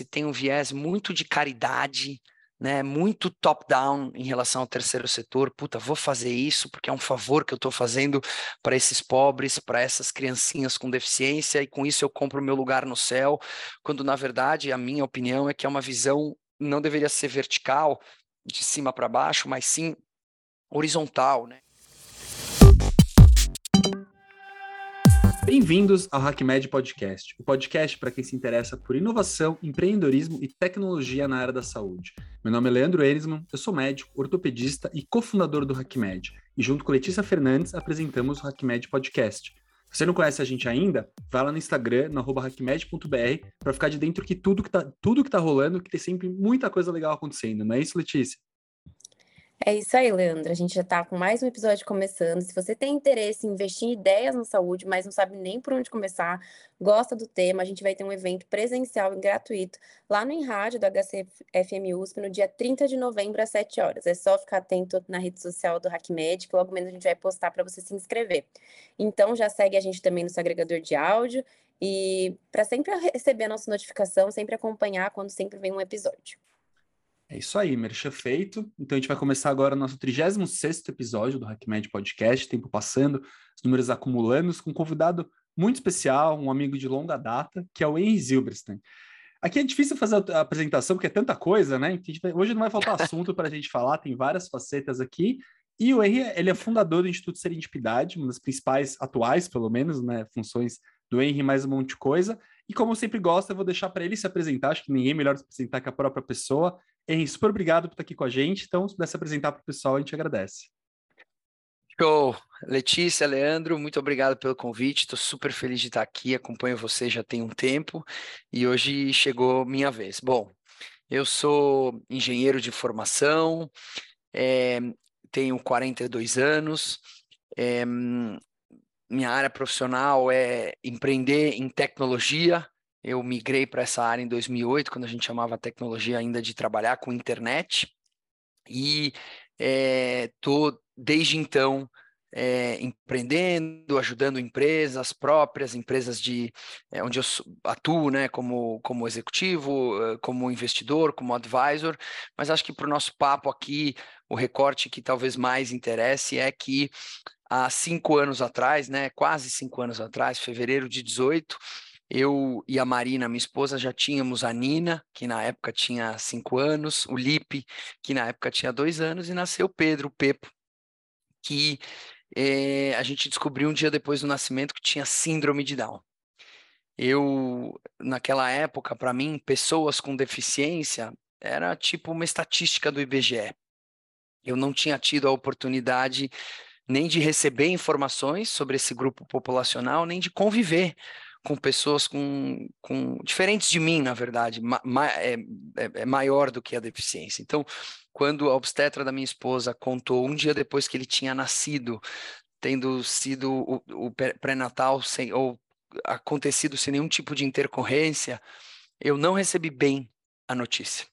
classe tem um viés muito de caridade, né, muito top-down em relação ao terceiro setor. Puta, vou fazer isso porque é um favor que eu estou fazendo para esses pobres, para essas criancinhas com deficiência, e com isso eu compro meu lugar no céu. Quando, na verdade, a minha opinião é que é uma visão, não deveria ser vertical, de cima para baixo, mas sim horizontal, né? Bem-vindos ao HackMed Podcast, o podcast para quem se interessa por inovação, empreendedorismo e tecnologia na área da saúde. Meu nome é Leandro Erisman, eu sou médico, ortopedista e cofundador do HackMed, e junto com Letícia Fernandes apresentamos o HackMed Podcast. Se você não conhece a gente ainda, vai lá no Instagram, no hackmed.br, para ficar de dentro que tudo que, tá, tudo que tá rolando, que tem sempre muita coisa legal acontecendo, não é isso, Letícia? É isso aí, Leandro. A gente já está com mais um episódio começando. Se você tem interesse em investir em ideias na saúde, mas não sabe nem por onde começar, gosta do tema, a gente vai ter um evento presencial e gratuito lá no Rádio do HCFM USP no dia 30 de novembro às 7 horas. É só ficar atento na rede social do HackMed, que logo menos a gente vai postar para você se inscrever. Então já segue a gente também no seu agregador de áudio e para sempre receber a nossa notificação, sempre acompanhar quando sempre vem um episódio. É isso aí, merchan feito. Então a gente vai começar agora o nosso 36 episódio do HackMed Podcast, tempo passando, os números acumulando, com um convidado muito especial, um amigo de longa data, que é o Henry Zilberstein. Aqui é difícil fazer a apresentação, porque é tanta coisa, né? Hoje não vai faltar assunto para a gente falar, tem várias facetas aqui. E o Henry, ele é fundador do Instituto Serendipidade, uma das principais atuais, pelo menos, né, funções do Henry, mais um monte de coisa. E como eu sempre gosto, eu vou deixar para ele se apresentar, acho que ninguém é melhor se apresentar que a própria pessoa. Henry, super obrigado por estar aqui com a gente. Então, se pudesse apresentar para o pessoal, a gente agradece. Show! Letícia, Leandro, muito obrigado pelo convite. Estou super feliz de estar aqui. Acompanho você já tem um tempo e hoje chegou minha vez. Bom, eu sou engenheiro de formação, é, tenho 42 anos. É, minha área profissional é empreender em tecnologia, eu migrei para essa área em 2008, quando a gente chamava a tecnologia ainda de trabalhar com internet. E estou, é, desde então, é, empreendendo, ajudando empresas próprias, empresas de é, onde eu atuo, né, como, como executivo, como investidor, como advisor. Mas acho que para o nosso papo aqui, o recorte que talvez mais interesse é que há cinco anos atrás, né, quase cinco anos atrás, fevereiro de 18 eu e a Marina, minha esposa, já tínhamos a Nina, que na época tinha cinco anos, o Lipe, que na época tinha dois anos, e nasceu Pedro, o Pepo, que é, a gente descobriu um dia depois do nascimento que tinha síndrome de Down. Eu, naquela época, para mim, pessoas com deficiência era tipo uma estatística do IBGE. Eu não tinha tido a oportunidade nem de receber informações sobre esse grupo populacional, nem de conviver com pessoas com, com diferentes de mim, na verdade, ma, ma, é, é, é, maior do que a deficiência. Então, quando a obstetra da minha esposa contou um dia depois que ele tinha nascido, tendo sido o, o pré-natal sem ou acontecido sem nenhum tipo de intercorrência, eu não recebi bem a notícia.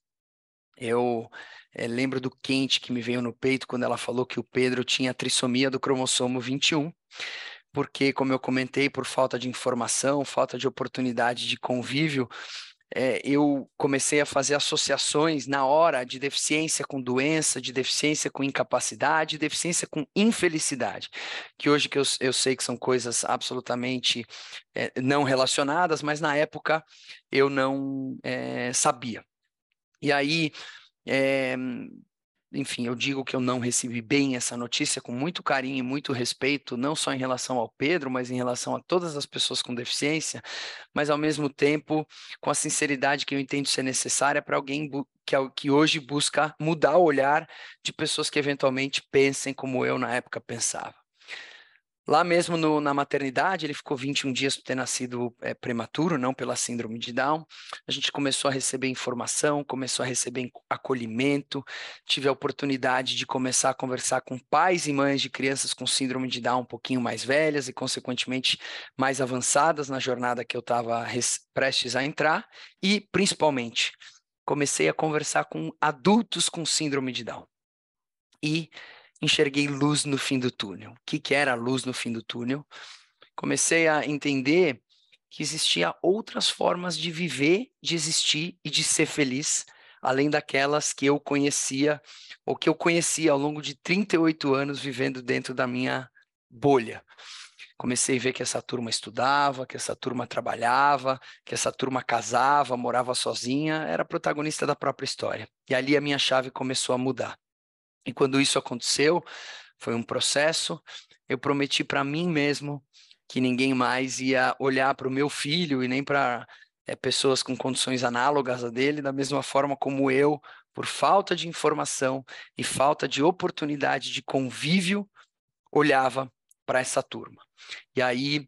Eu é, lembro do quente que me veio no peito quando ela falou que o Pedro tinha trissomia do cromossomo 21 porque, como eu comentei, por falta de informação, falta de oportunidade de convívio, é, eu comecei a fazer associações na hora de deficiência com doença, de deficiência com incapacidade, deficiência com infelicidade, que hoje que eu, eu sei que são coisas absolutamente é, não relacionadas, mas na época eu não é, sabia. E aí, enfim, eu digo que eu não recebi bem essa notícia com muito carinho e muito respeito, não só em relação ao Pedro, mas em relação a todas as pessoas com deficiência, mas ao mesmo tempo com a sinceridade que eu entendo ser necessária para alguém que, que hoje busca mudar o olhar de pessoas que eventualmente pensem como eu na época pensava. Lá mesmo no, na maternidade, ele ficou 21 dias por ter nascido é, prematuro, não pela síndrome de Down. A gente começou a receber informação, começou a receber acolhimento. Tive a oportunidade de começar a conversar com pais e mães de crianças com síndrome de Down um pouquinho mais velhas e, consequentemente, mais avançadas na jornada que eu estava prestes a entrar. E, principalmente, comecei a conversar com adultos com síndrome de Down. E enxerguei luz no fim do túnel. O que, que era a luz no fim do túnel? Comecei a entender que existia outras formas de viver, de existir e de ser feliz, além daquelas que eu conhecia ou que eu conhecia ao longo de 38 anos vivendo dentro da minha bolha. Comecei a ver que essa turma estudava, que essa turma trabalhava, que essa turma casava, morava sozinha, era protagonista da própria história. E ali a minha chave começou a mudar. E quando isso aconteceu, foi um processo, eu prometi para mim mesmo que ninguém mais ia olhar para o meu filho e nem para é, pessoas com condições análogas a dele, da mesma forma como eu, por falta de informação e falta de oportunidade de convívio, olhava para essa turma. E aí,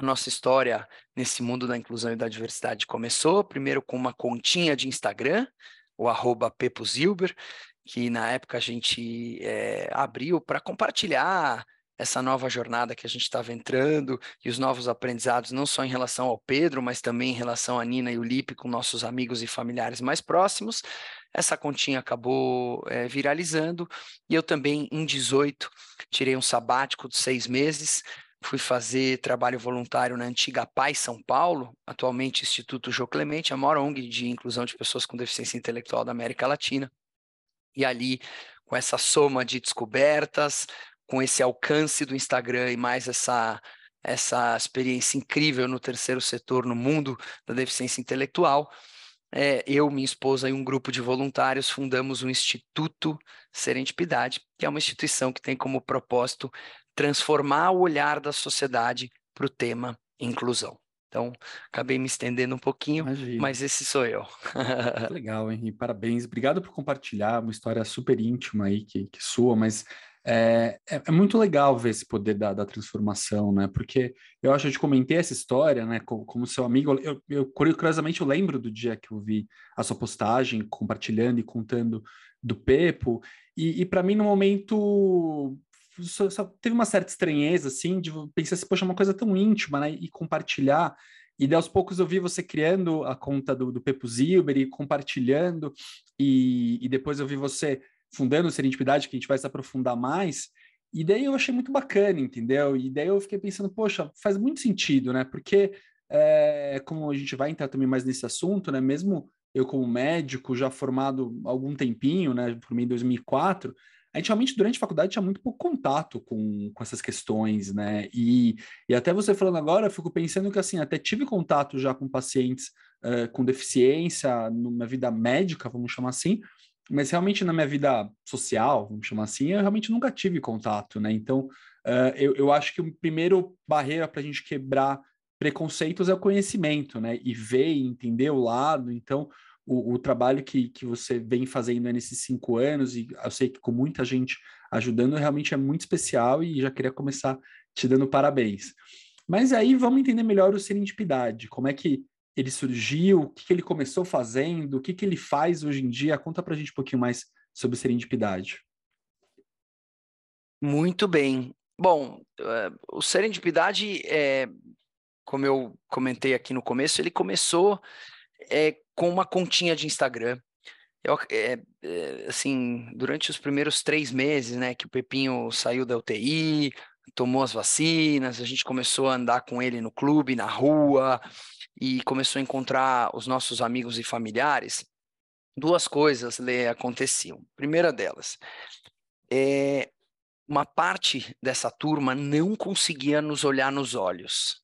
nossa história nesse mundo da inclusão e da diversidade começou, primeiro com uma continha de Instagram, o arroba que na época a gente é, abriu para compartilhar essa nova jornada que a gente estava entrando e os novos aprendizados, não só em relação ao Pedro, mas também em relação a Nina e o Lipe, com nossos amigos e familiares mais próximos. Essa continha acabou é, viralizando e eu também, em 18, tirei um sabático de seis meses, fui fazer trabalho voluntário na antiga Paz São Paulo, atualmente Instituto Jô Clemente, a maior ONG de inclusão de pessoas com deficiência intelectual da América Latina. E ali, com essa soma de descobertas, com esse alcance do Instagram e mais essa essa experiência incrível no terceiro setor, no mundo da deficiência intelectual, é, eu, minha esposa e um grupo de voluntários fundamos o Instituto Serendipidade, que é uma instituição que tem como propósito transformar o olhar da sociedade para o tema inclusão. Então, acabei me estendendo um pouquinho, Imagina. mas esse sou eu. Legal, Henrique. Parabéns. Obrigado por compartilhar uma história super íntima aí que, que sua, mas é, é, é, muito legal ver esse poder da, da, transformação, né? Porque eu acho que eu te comentei essa história, né? Como, como seu amigo, eu, eu, curiosamente eu lembro do dia que eu vi a sua postagem compartilhando e contando do Pepo, e, e para mim no momento só, só, teve uma certa estranheza, assim, de pensar assim, poxa, é uma coisa tão íntima, né? E compartilhar. E daí, aos poucos eu vi você criando a conta do, do Pepo Zilber e compartilhando, e, e depois eu vi você fundando Serendipidade, que a gente vai se aprofundar mais. E daí eu achei muito bacana, entendeu? E daí eu fiquei pensando, poxa, faz muito sentido, né? Porque, é, como a gente vai entrar também mais nesse assunto, né? Mesmo eu como médico, já formado algum tempinho, né? Por mim, em 2004, a gente realmente, durante a faculdade, tinha muito pouco contato com, com essas questões, né? E, e até você falando agora, eu fico pensando que, assim, até tive contato já com pacientes uh, com deficiência, numa vida médica, vamos chamar assim, mas realmente na minha vida social, vamos chamar assim, eu realmente nunca tive contato, né? Então, uh, eu, eu acho que o primeiro barreira para a gente quebrar preconceitos é o conhecimento, né? E ver e entender o lado. Então, o, o, trabalho que, que você vem fazendo nesses cinco anos, e eu sei que com muita gente ajudando, realmente é muito especial e já queria começar te dando parabéns. Mas aí vamos entender melhor o Serendipidade, como é que ele surgiu, o que, que ele começou fazendo, o que, que ele faz hoje em dia. Conta para a gente um pouquinho mais sobre Serendipidade. Muito bem. Bom, uh, o Serendipidade, é, como eu comentei aqui no começo, ele começou é, com uma continha de Instagram. Eu, é, é, assim, durante os primeiros três meses, né, que o Pepinho saiu da UTI, tomou as vacinas, a gente começou a andar com ele no clube, na rua, e começou a encontrar os nossos amigos e familiares, duas coisas Lê, aconteciam. Primeira delas, é, uma parte dessa turma não conseguia nos olhar nos olhos.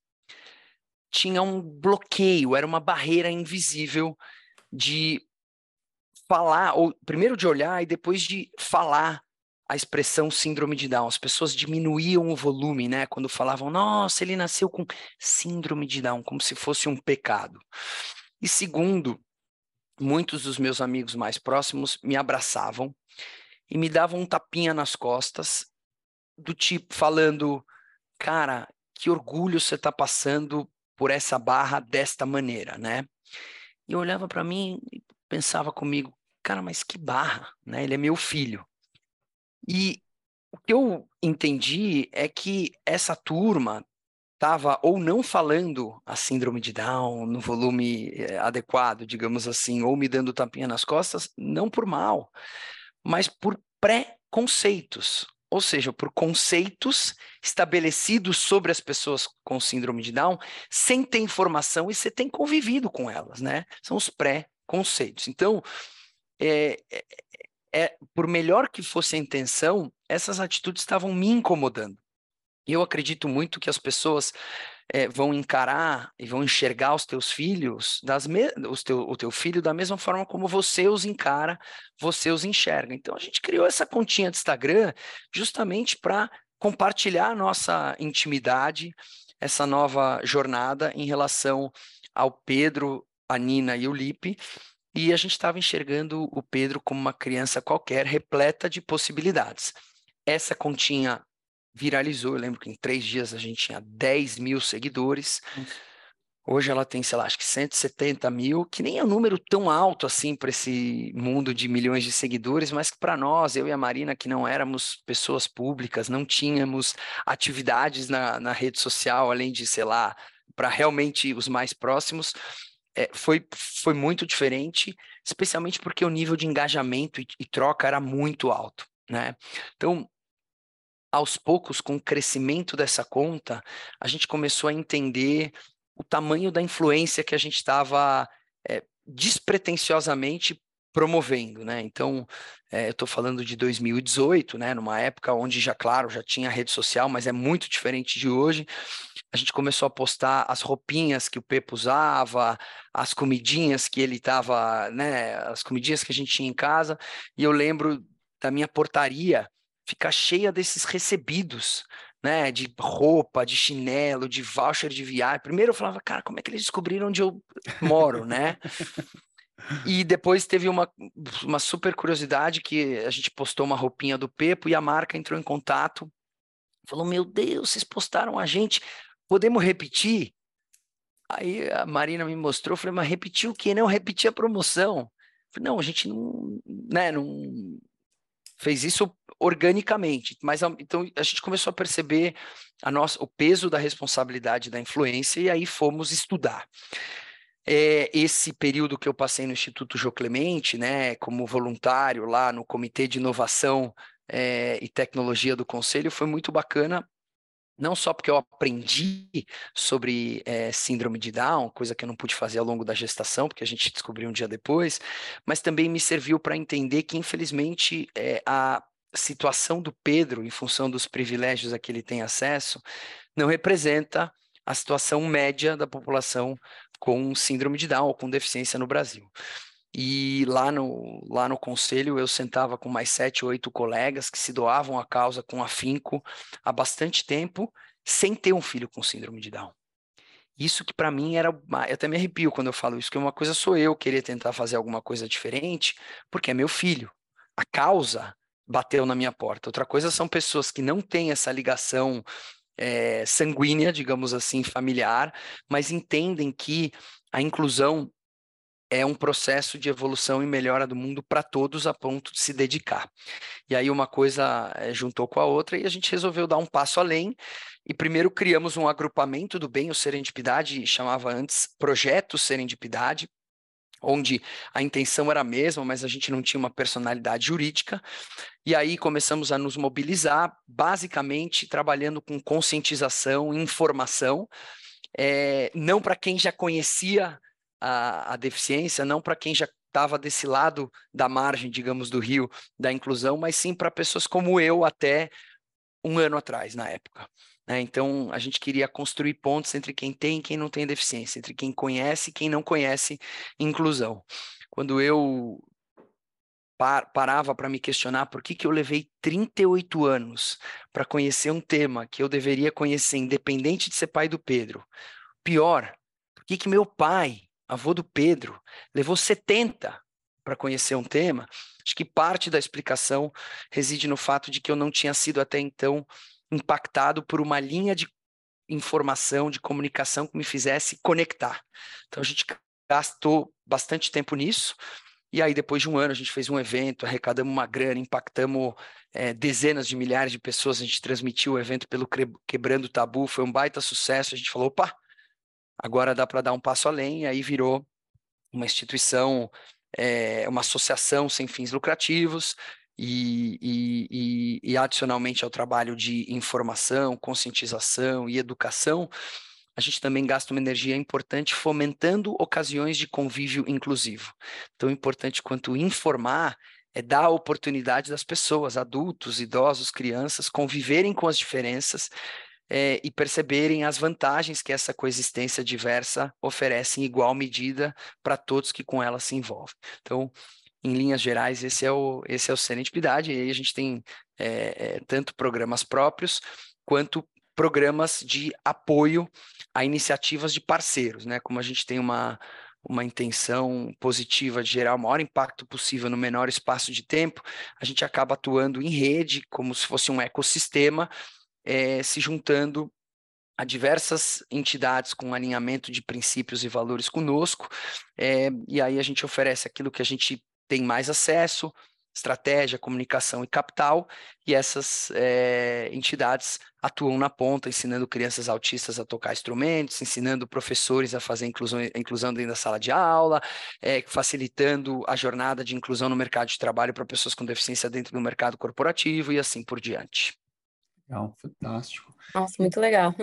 Tinha um bloqueio, era uma barreira invisível de falar, ou primeiro de olhar e depois de falar a expressão síndrome de Down. As pessoas diminuíam o volume, né? Quando falavam, nossa, ele nasceu com síndrome de Down, como se fosse um pecado. E segundo, muitos dos meus amigos mais próximos me abraçavam e me davam um tapinha nas costas, do tipo, falando, cara, que orgulho você está passando por essa barra desta maneira, né? E eu olhava para mim e pensava comigo, cara, mas que barra, né? Ele é meu filho. E o que eu entendi é que essa turma estava ou não falando a síndrome de Down no volume eh, adequado, digamos assim, ou me dando tapinha nas costas, não por mal, mas por pré-conceitos. Ou seja, por conceitos estabelecidos sobre as pessoas com síndrome de Down, sem ter informação e você tem convivido com elas, né? São os pré-conceitos. Então, é, é, é, por melhor que fosse a intenção, essas atitudes estavam me incomodando. Eu acredito muito que as pessoas é, vão encarar e vão enxergar os teus filhos, das me... os teu, o teu filho da mesma forma como você os encara, você os enxerga. Então a gente criou essa continha de Instagram justamente para compartilhar a nossa intimidade, essa nova jornada em relação ao Pedro, a Nina e o Lipe. E a gente estava enxergando o Pedro como uma criança qualquer, repleta de possibilidades. Essa continha viralizou. Eu lembro que em três dias a gente tinha 10 mil seguidores. Hoje ela tem, sei lá, acho que 170 mil, que nem é um número tão alto assim para esse mundo de milhões de seguidores, mas que para nós, eu e a Marina, que não éramos pessoas públicas, não tínhamos atividades na, na rede social, além de, sei lá, para realmente os mais próximos, é, foi, foi muito diferente, especialmente porque o nível de engajamento e, e troca era muito alto. Né? Então, aos poucos, com o crescimento dessa conta, a gente começou a entender o tamanho da influência que a gente estava é, despretensiosamente promovendo, né? Então, é, eu estou falando de 2018, né? Numa época onde já, claro, já tinha rede social, mas é muito diferente de hoje. A gente começou a postar as roupinhas que o Pepo usava, as comidinhas que ele estava, né? As comidinhas que a gente tinha em casa. E eu lembro da minha portaria ficar cheia desses recebidos, né, de roupa, de chinelo, de voucher de viagem. Primeiro eu falava, cara, como é que eles descobriram onde eu moro, né? E depois teve uma, uma super curiosidade que a gente postou uma roupinha do Pepo e a marca entrou em contato. Falou: Meu Deus, vocês postaram a gente, podemos repetir? Aí a Marina me mostrou, falei, mas repetir o quê? Não, repetir a promoção. Falei, não, a gente não, né, não fez isso organicamente. Mas então a gente começou a perceber a nossa, o peso da responsabilidade da influência e aí fomos estudar. É, esse período que eu passei no Instituto Jô Clemente, né, como voluntário lá no Comitê de Inovação é, e Tecnologia do Conselho, foi muito bacana não só porque eu aprendi sobre é, síndrome de Down, coisa que eu não pude fazer ao longo da gestação, porque a gente descobriu um dia depois, mas também me serviu para entender que, infelizmente, é, a situação do Pedro, em função dos privilégios a que ele tem acesso, não representa a situação média da população com síndrome de Down ou com deficiência no Brasil. E lá no, lá no conselho eu sentava com mais sete, oito colegas que se doavam à causa com afinco há bastante tempo, sem ter um filho com síndrome de Down. Isso que para mim era. Eu até me arrepio quando eu falo isso, que uma coisa sou eu querer tentar fazer alguma coisa diferente, porque é meu filho. A causa bateu na minha porta. Outra coisa são pessoas que não têm essa ligação é, sanguínea, digamos assim, familiar, mas entendem que a inclusão é um processo de evolução e melhora do mundo para todos a ponto de se dedicar. E aí uma coisa é, juntou com a outra e a gente resolveu dar um passo além e primeiro criamos um agrupamento do bem, o Serendipidade, chamava antes Projeto Serendipidade, onde a intenção era a mesma, mas a gente não tinha uma personalidade jurídica. E aí começamos a nos mobilizar, basicamente trabalhando com conscientização, informação, é, não para quem já conhecia a, a deficiência, não para quem já estava desse lado da margem, digamos, do rio da inclusão, mas sim para pessoas como eu até um ano atrás, na época. Né? Então, a gente queria construir pontos entre quem tem e quem não tem deficiência, entre quem conhece e quem não conhece inclusão. Quando eu par parava para me questionar por que, que eu levei 38 anos para conhecer um tema que eu deveria conhecer, independente de ser pai do Pedro. Pior, por que, que meu pai, avô do Pedro, levou 70 para conhecer um tema? Acho que parte da explicação reside no fato de que eu não tinha sido até então impactado por uma linha de informação, de comunicação que me fizesse conectar. Então a gente gastou bastante tempo nisso. E aí, depois de um ano, a gente fez um evento, arrecadamos uma grana, impactamos é, dezenas de milhares de pessoas. A gente transmitiu o evento pelo Quebrando Tabu, foi um baita sucesso. A gente falou: opa, agora dá para dar um passo além. E aí virou uma instituição, é, uma associação sem fins lucrativos, e, e, e, e adicionalmente ao trabalho de informação, conscientização e educação, a gente também gasta uma energia importante fomentando ocasiões de convívio inclusivo. Então, importante quanto informar é dar a oportunidade das pessoas, adultos, idosos, crianças, conviverem com as diferenças é, e perceberem as vantagens que essa coexistência diversa oferece em igual medida para todos que com ela se envolvem. Então, em linhas gerais, esse é o, esse é o Serendipidade, e aí a gente tem é, é, tanto programas próprios quanto programas de apoio a iniciativas de parceiros, né? Como a gente tem uma, uma intenção positiva de gerar o maior impacto possível no menor espaço de tempo, a gente acaba atuando em rede, como se fosse um ecossistema, é, se juntando a diversas entidades com alinhamento de princípios e valores conosco, é, e aí a gente oferece aquilo que a gente tem mais acesso, estratégia, comunicação e capital, e essas é, entidades atuam na ponta, ensinando crianças autistas a tocar instrumentos, ensinando professores a fazer inclusão, inclusão dentro da sala de aula, é, facilitando a jornada de inclusão no mercado de trabalho para pessoas com deficiência dentro do mercado corporativo e assim por diante. Legal, fantástico. Nossa, muito legal.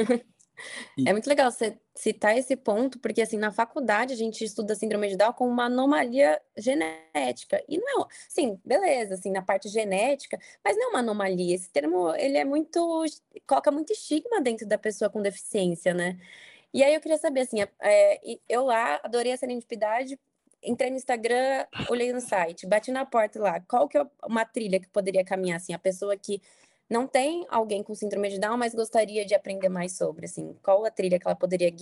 E... É muito legal você citar esse ponto, porque assim, na faculdade a gente estuda síndrome de Down como uma anomalia genética. E não é, sim, beleza, assim, na parte genética, mas não é uma anomalia. Esse termo, ele é muito, coloca muito estigma dentro da pessoa com deficiência, né? E aí eu queria saber, assim, é, eu lá adorei a serendipidade, entrei no Instagram, olhei no site, bati na porta lá, qual que é uma trilha que poderia caminhar, assim, a pessoa que não tem alguém com síndrome de Down, mas gostaria de aprender mais sobre, assim, qual a trilha que ela poderia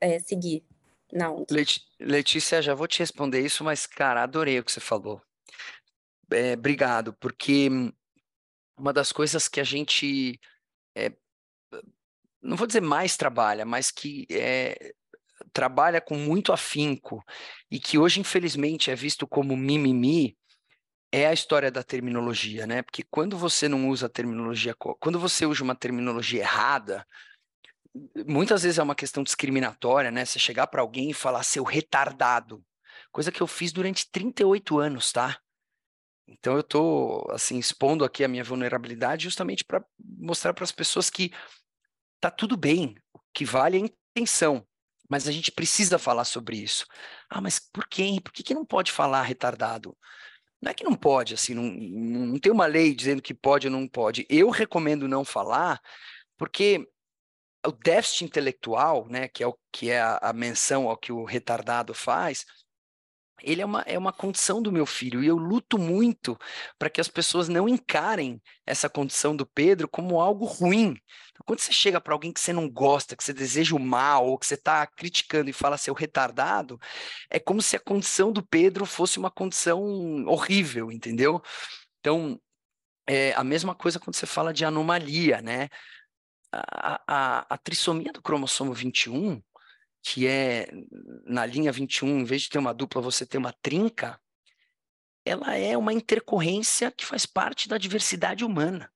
é, seguir na Letícia, já vou te responder isso, mas, cara, adorei o que você falou. É, obrigado, porque uma das coisas que a gente, é, não vou dizer mais trabalha, mas que é, trabalha com muito afinco e que hoje, infelizmente, é visto como mimimi, é a história da terminologia, né? Porque quando você não usa a terminologia, quando você usa uma terminologia errada, muitas vezes é uma questão discriminatória, né? Você chegar para alguém e falar seu retardado, coisa que eu fiz durante 38 anos, tá? Então eu estou assim expondo aqui a minha vulnerabilidade justamente para mostrar para as pessoas que tá tudo bem, o que vale é a intenção, mas a gente precisa falar sobre isso. Ah, mas por quê? Por que, que não pode falar retardado? Não é que não pode, assim, não, não tem uma lei dizendo que pode ou não pode. Eu recomendo não falar, porque o déficit intelectual, né, que é, o, que é a, a menção ao que o retardado faz, ele é uma, é uma condição do meu filho e eu luto muito para que as pessoas não encarem essa condição do Pedro como algo ruim. Quando você chega para alguém que você não gosta, que você deseja o mal, ou que você está criticando e fala seu retardado, é como se a condição do Pedro fosse uma condição horrível, entendeu? Então, é a mesma coisa quando você fala de anomalia, né? A, a, a trissomia do cromossomo 21 que é na linha 21, em vez de ter uma dupla, você ter uma trinca, ela é uma intercorrência que faz parte da diversidade humana.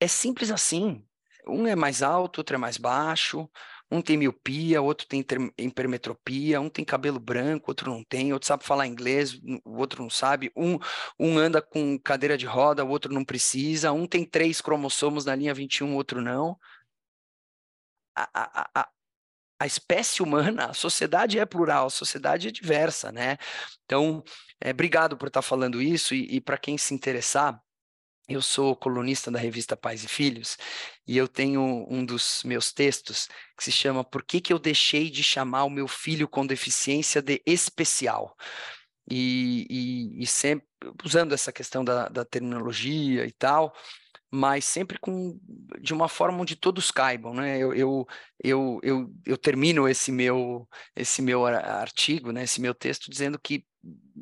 É simples assim. Um é mais alto, outro é mais baixo, um tem miopia, outro tem hipermetropia, um tem cabelo branco, outro não tem, outro sabe falar inglês, o outro não sabe, um, um anda com cadeira de roda, o outro não precisa, um tem três cromossomos na linha 21, o outro não. A, a, a espécie humana, a sociedade é plural, a sociedade é diversa, né? Então, é, obrigado por estar falando isso. E, e para quem se interessar, eu sou colunista da revista Pais e Filhos e eu tenho um dos meus textos que se chama Por que, que eu deixei de chamar o meu filho com deficiência de especial? E, e, e sempre usando essa questão da, da terminologia e tal, mas sempre com de uma forma onde todos caibam, né? Eu, eu, eu, eu, eu termino esse meu esse meu artigo, né? Esse meu texto dizendo que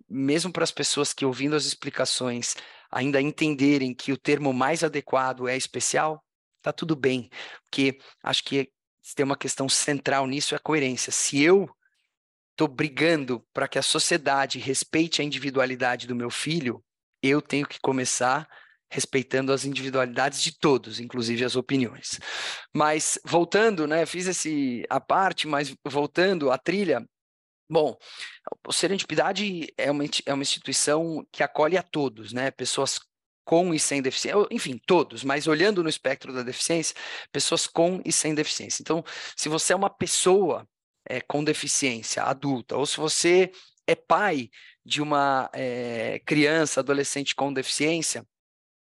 mesmo para as pessoas que ouvindo as explicações ainda entenderem que o termo mais adequado é especial, tá tudo bem, porque acho que tem uma questão central nisso é a coerência. Se eu estou brigando para que a sociedade respeite a individualidade do meu filho, eu tenho que começar respeitando as individualidades de todos, inclusive as opiniões. Mas voltando, né, fiz esse a parte, mas voltando à trilha, Bom, o Serendipidade é uma, é uma instituição que acolhe a todos, né? Pessoas com e sem deficiência, enfim, todos, mas olhando no espectro da deficiência, pessoas com e sem deficiência. Então, se você é uma pessoa é, com deficiência adulta, ou se você é pai de uma é, criança, adolescente com deficiência,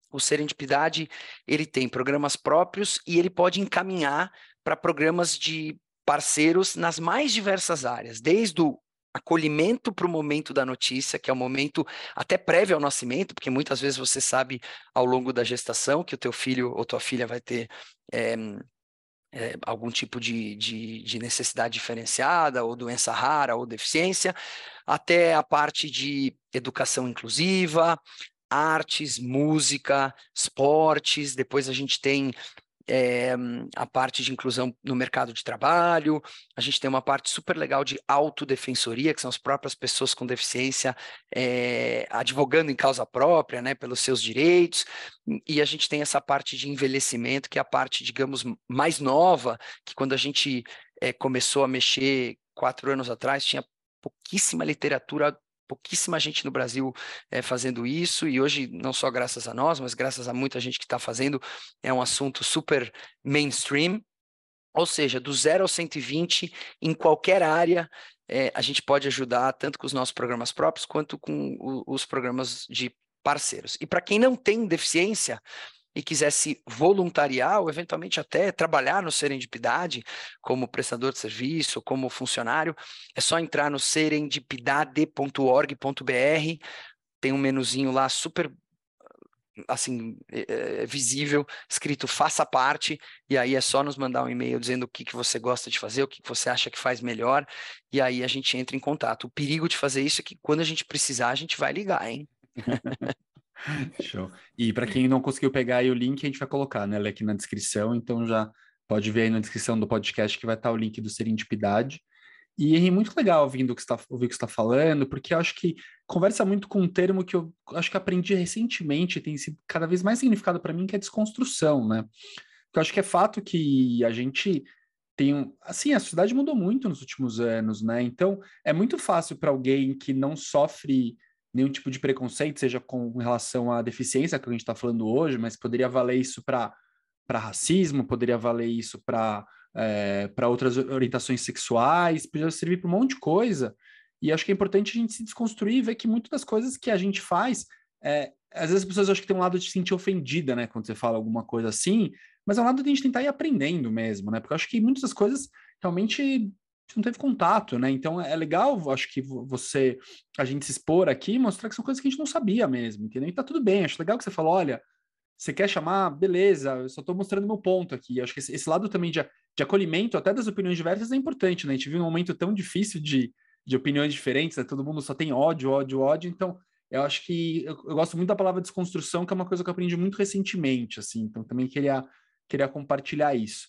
o Serendipidade ele tem programas próprios e ele pode encaminhar para programas de parceiros nas mais diversas áreas, desde o acolhimento para o momento da notícia, que é o momento até prévio ao nascimento, porque muitas vezes você sabe ao longo da gestação que o teu filho ou tua filha vai ter é, é, algum tipo de, de, de, necessidade diferenciada, ou doença rara, ou deficiência, até a parte de educação inclusiva, artes, música, esportes, depois a gente tem é, a parte de inclusão no mercado de trabalho, a gente tem uma parte super legal de autodefensoria, que são as próprias pessoas com deficiência é, advogando em causa própria, né, pelos seus direitos, e a gente tem essa parte de envelhecimento, que é a parte, digamos, mais nova, que quando a gente é, começou a mexer quatro anos atrás, tinha pouquíssima literatura pouquíssima gente no Brasil é, fazendo isso, e hoje, não só graças a nós, mas graças a muita gente que está fazendo, é um assunto super mainstream. Ou seja, do zero ao 120, em qualquer área, é, a gente pode ajudar tanto com os nossos programas próprios quanto com o, os programas de parceiros. E para quem não tem deficiência, e quisesse voluntariar ou eventualmente até trabalhar no Serendipidade como prestador de serviço, como funcionário, é só entrar no serendipidade.org.br, tem um menuzinho lá super assim é, visível, escrito faça parte, e aí é só nos mandar um e-mail dizendo o que, que você gosta de fazer, o que, que você acha que faz melhor, e aí a gente entra em contato. O perigo de fazer isso é que quando a gente precisar, a gente vai ligar, hein? Show. E para quem não conseguiu pegar aí o link, a gente vai colocar, né, aqui na descrição, então já pode ver aí na descrição do podcast que vai estar o link do Serendipidade. E é muito legal ouvindo o que está ouvir o que está falando, porque eu acho que conversa muito com um termo que eu acho que aprendi recentemente, tem sido cada vez mais significado para mim, que é desconstrução, né? Porque eu acho que é fato que a gente tem assim, a sociedade mudou muito nos últimos anos, né? Então, é muito fácil para alguém que não sofre nenhum tipo de preconceito, seja com relação à deficiência que a gente está falando hoje, mas poderia valer isso para racismo, poderia valer isso para é, para outras orientações sexuais, poderia servir para um monte de coisa. E acho que é importante a gente se desconstruir e ver que muitas das coisas que a gente faz, é, às vezes as pessoas acham que tem um lado de se sentir ofendida, né, quando você fala alguma coisa assim, mas é um lado de a gente tentar ir aprendendo mesmo, né, porque eu acho que muitas das coisas realmente não teve contato, né? Então é legal, acho que você, a gente se expor aqui e mostrar que são coisas que a gente não sabia mesmo, entendeu? E tá tudo bem, acho legal que você falou, olha, você quer chamar? Beleza, eu só tô mostrando meu ponto aqui. Acho que esse, esse lado também de, de acolhimento, até das opiniões diversas, é importante, né? A gente vive um momento tão difícil de, de opiniões diferentes, né? Todo mundo só tem ódio, ódio, ódio, então eu acho que eu, eu, gosto muito da palavra desconstrução, que é uma coisa que eu aprendi muito recentemente, assim, então também queria, queria compartilhar isso.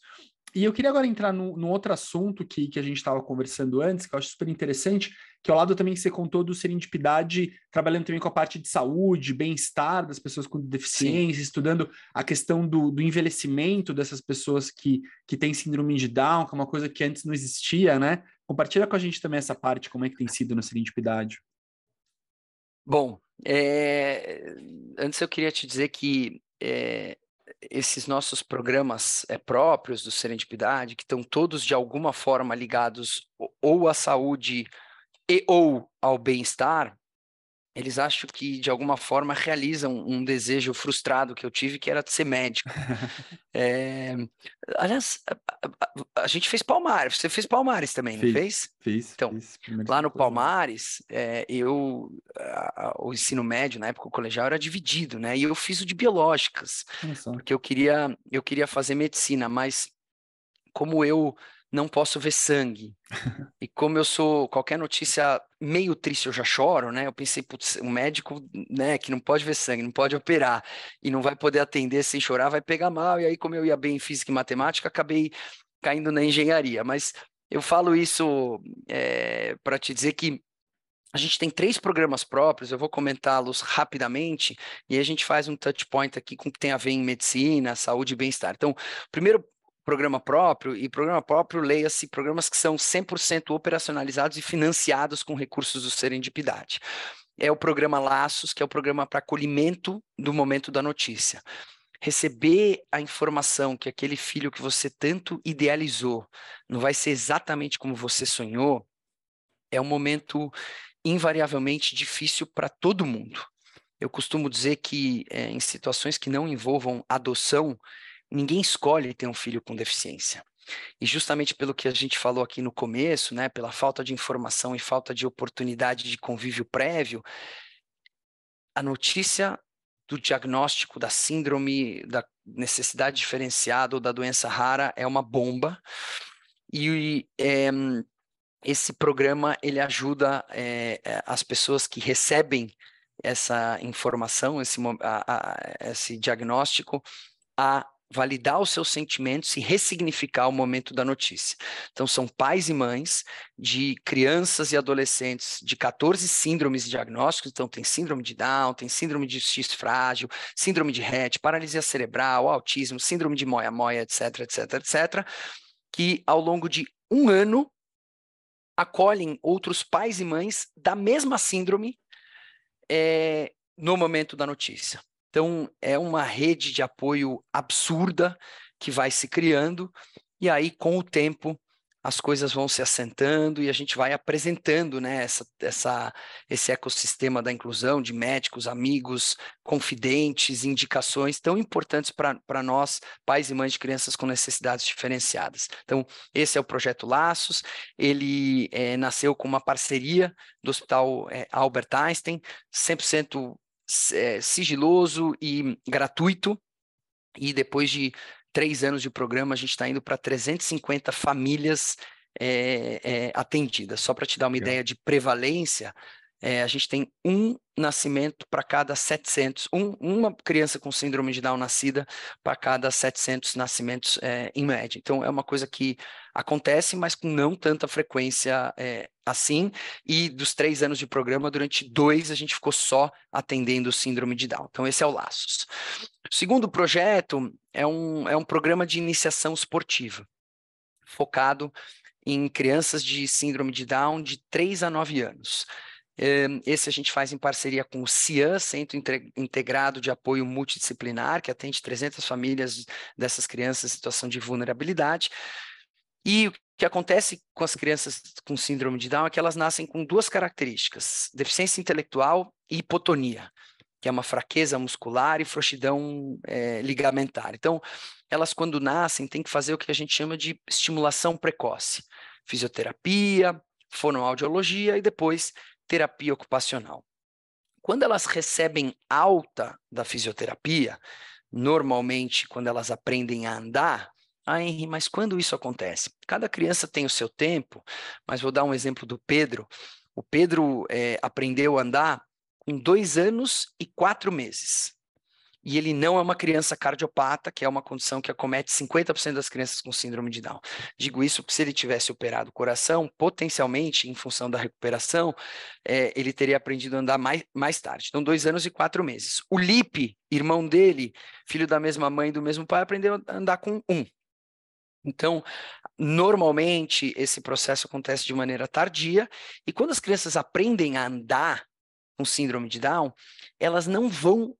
E eu queria agora entrar no, no outro assunto que, que a gente estava conversando antes, que eu acho super interessante, que é o lado também que você contou do Serendipidade, trabalhando também com a parte de saúde, bem-estar das pessoas com deficiência, Sim. estudando a questão do, do, envelhecimento dessas pessoas que, que têm síndrome de Down, que é uma coisa que antes não existia, né? Compartilha com a gente também essa parte, como é que tem sido no Serendipidade. Bom, é... antes eu queria te dizer que é esses nossos programas é, próprios do Serendipidade, que estão todos de alguma forma ligados ou à saúde e ou ao bem-estar, eles acham que de alguma forma realizam um desejo frustrado que eu tive, que era de ser médico. é, aliás, a, a, a, gente fez Palmares, você fez Palmares também, fiz, não fez? Fiz. Então, fiz, lá no Palmares, é, eu o ensino médio na época o colegial era dividido, né? E eu fiz o de biológicas, porque eu queria eu queria fazer medicina, mas como eu não posso ver sangue. e como eu sou, qualquer notícia meio triste eu já choro, né? Eu pensei, putz, um médico, né, que não pode ver sangue, não pode operar e não vai poder atender sem chorar, vai pegar mal. E aí, como eu ia bem em física e matemática, acabei caindo na engenharia. Mas eu falo isso é, eh, para te dizer que a gente tem três programas próprios, eu vou comentá-los rapidamente, e a gente faz um touch point aqui com o que tem a ver em medicina, saúde e bem-estar. Então, o primeiro programa próprio, e programa próprio, leia-se programas que são 100% operacionalizados e financiados com recursos do Serendipidade. É o programa Laços, que é o programa para acolhimento do momento da notícia. Receber a informação que aquele filho que você tanto idealizou não vai ser exatamente como você sonhou, é um momento invariavelmente difícil para todo mundo. Eu costumo dizer que é, em situações que não envolvam adoção, ninguém escolhe ter um filho com deficiência. E justamente pelo que a gente falou aqui no começo, né, pela falta de informação e falta de oportunidade de convívio prévio, a notícia do diagnóstico da síndrome da necessidade diferenciada ou da doença rara é uma bomba. E é, esse programa ele ajuda é, as pessoas que recebem essa informação, esse, a, a, esse diagnóstico, a validar os seus sentimentos e ressignificar o momento da notícia. Então, são pais e mães de crianças e adolescentes de 14 síndromes diagnósticos. Então, tem síndrome de Down, tem síndrome de X frágil, síndrome de Rett, paralisia cerebral, autismo, síndrome de moia-moia, etc, etc, etc, que ao longo de um ano acolhem outros pais e mães da mesma síndrome é, no momento da notícia. Então, é uma rede de apoio absurda que vai se criando, e aí, com o tempo, as coisas vão se assentando e a gente vai apresentando né, essa, essa, esse ecossistema da inclusão de médicos, amigos, confidentes, indicações tão importantes para nós, pais e mães de crianças com necessidades diferenciadas. Então, esse é o projeto Laços, ele é, nasceu com uma parceria do Hospital é, Albert Einstein, 100% é, sigiloso e gratuito, e depois de três anos de programa, a gente está indo para 350 famílias é, é, atendidas. Só para te dar uma ideia de prevalência, é, a gente tem um nascimento para cada 700, um, uma criança com síndrome de Down nascida para cada 700 nascimentos é, em média. Então, é uma coisa que acontece, mas com não tanta frequência é, assim. E dos três anos de programa, durante dois, a gente ficou só atendendo síndrome de Down. Então, esse é o Laços. O segundo projeto é um, é um programa de iniciação esportiva, focado em crianças de síndrome de Down de 3 a 9 anos. Esse a gente faz em parceria com o CIAN, Centro Integrado de Apoio Multidisciplinar, que atende 300 famílias dessas crianças em situação de vulnerabilidade. E o que acontece com as crianças com síndrome de Down é que elas nascem com duas características: deficiência intelectual e hipotonia, que é uma fraqueza muscular e frouxidão é, ligamentar. Então, elas, quando nascem, têm que fazer o que a gente chama de estimulação precoce: fisioterapia, fonoaudiologia e depois terapia ocupacional. Quando elas recebem alta da fisioterapia, normalmente quando elas aprendem a andar, ah, Henry, mas quando isso acontece? Cada criança tem o seu tempo, mas vou dar um exemplo do Pedro. O Pedro é, aprendeu a andar com dois anos e quatro meses e ele não é uma criança cardiopata, que é uma condição que acomete 50% das crianças com síndrome de Down. Digo isso porque se ele tivesse operado o coração, potencialmente, em função da recuperação, é, ele teria aprendido a andar mais, mais tarde. Então, dois anos e quatro meses. O Lipe, irmão dele, filho da mesma mãe e do mesmo pai, aprendeu a andar com um. Então, normalmente, esse processo acontece de maneira tardia, e quando as crianças aprendem a andar com síndrome de Down, elas não vão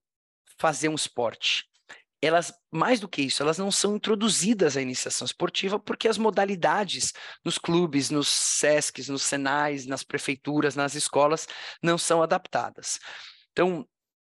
fazer um esporte. Elas, mais do que isso, elas não são introduzidas à iniciação esportiva porque as modalidades nos clubes, nos SESCs, nos SENAIs, nas prefeituras, nas escolas, não são adaptadas. Então,